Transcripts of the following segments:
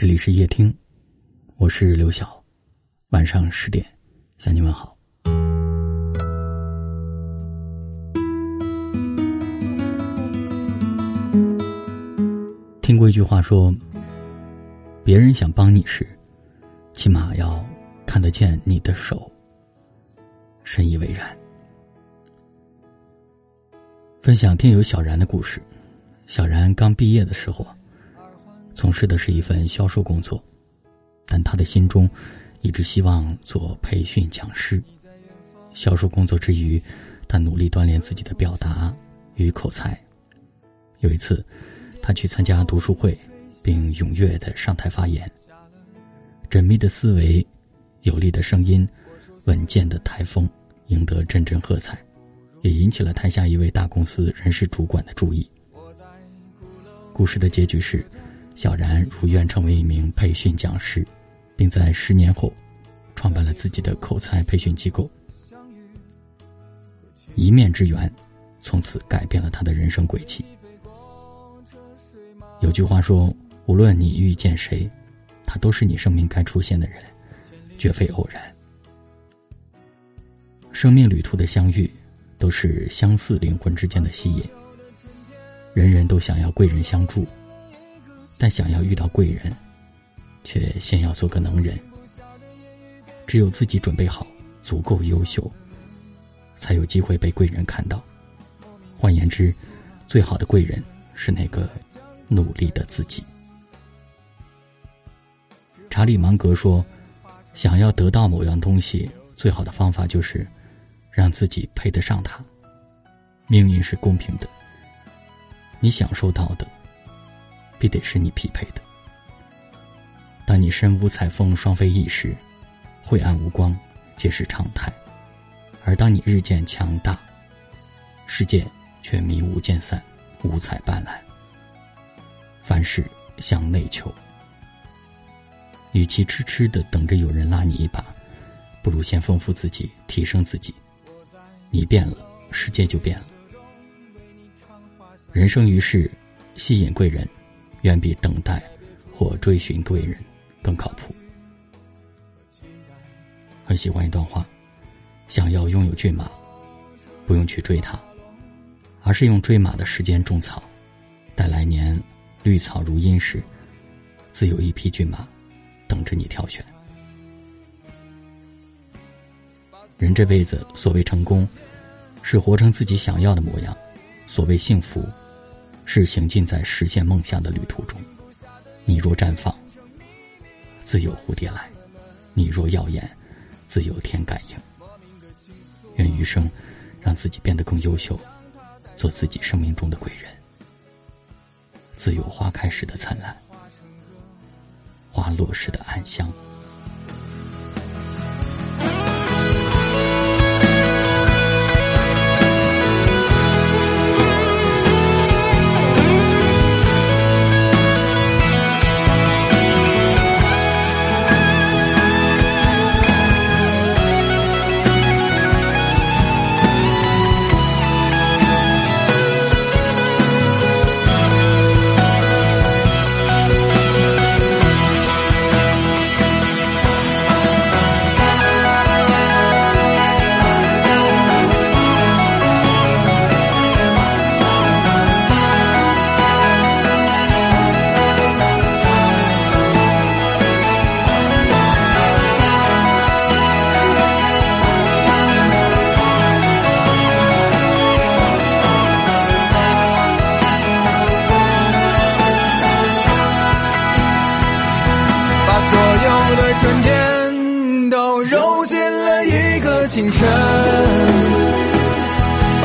这里是夜听，我是刘晓，晚上十点向你问好。听过一句话说，别人想帮你时，起码要看得见你的手。深以为然。分享听友小然的故事。小然刚毕业的时候，从事的是一份销售工作，但他的心中一直希望做培训讲师。销售工作之余，他努力锻炼自己的表达与口才。有一次，他去参加读书会，并踊跃的上台发言。缜密的思维，有力的声音，稳健的台风，赢得阵阵喝彩，也引起了台下一位大公司人事主管的注意。故事的结局是，小然如愿成为一名培训讲师，并在十年后，创办了自己的口才培训机构。一面之缘，从此改变了他的人生轨迹。有句话说：“无论你遇见谁，他都是你生命该出现的人，绝非偶然。”生命旅途的相遇，都是相似灵魂之间的吸引。人人都想要贵人相助，但想要遇到贵人，却先要做个能人。只有自己准备好，足够优秀，才有机会被贵人看到。换言之，最好的贵人是那个努力的自己。查理芒格说：“想要得到某样东西，最好的方法就是让自己配得上它。命运是公平的。”你享受到的，必得是你匹配的。当你身无彩凤双飞翼时，晦暗无光皆是常态；而当你日渐强大，世界却迷雾渐散，五彩斑斓。凡事向内求，与其痴痴的等着有人拉你一把，不如先丰富自己，提升自己。你变了，世界就变了。人生于世，吸引贵人，远比等待或追寻贵人更靠谱。很喜欢一段话：想要拥有骏马，不用去追它，而是用追马的时间种草，待来年绿草如茵时，自有一匹骏马等着你挑选。人这辈子，所谓成功，是活成自己想要的模样；所谓幸福。是行进在实现梦想的旅途中，你若绽放，自有蝴蝶来；你若耀眼，自有天感应。愿余生，让自己变得更优秀，做自己生命中的贵人。自有花开时的灿烂，花落时的暗香。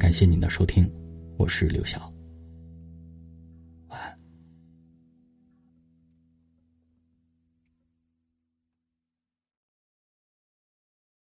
感谢您的收听，我是刘晓。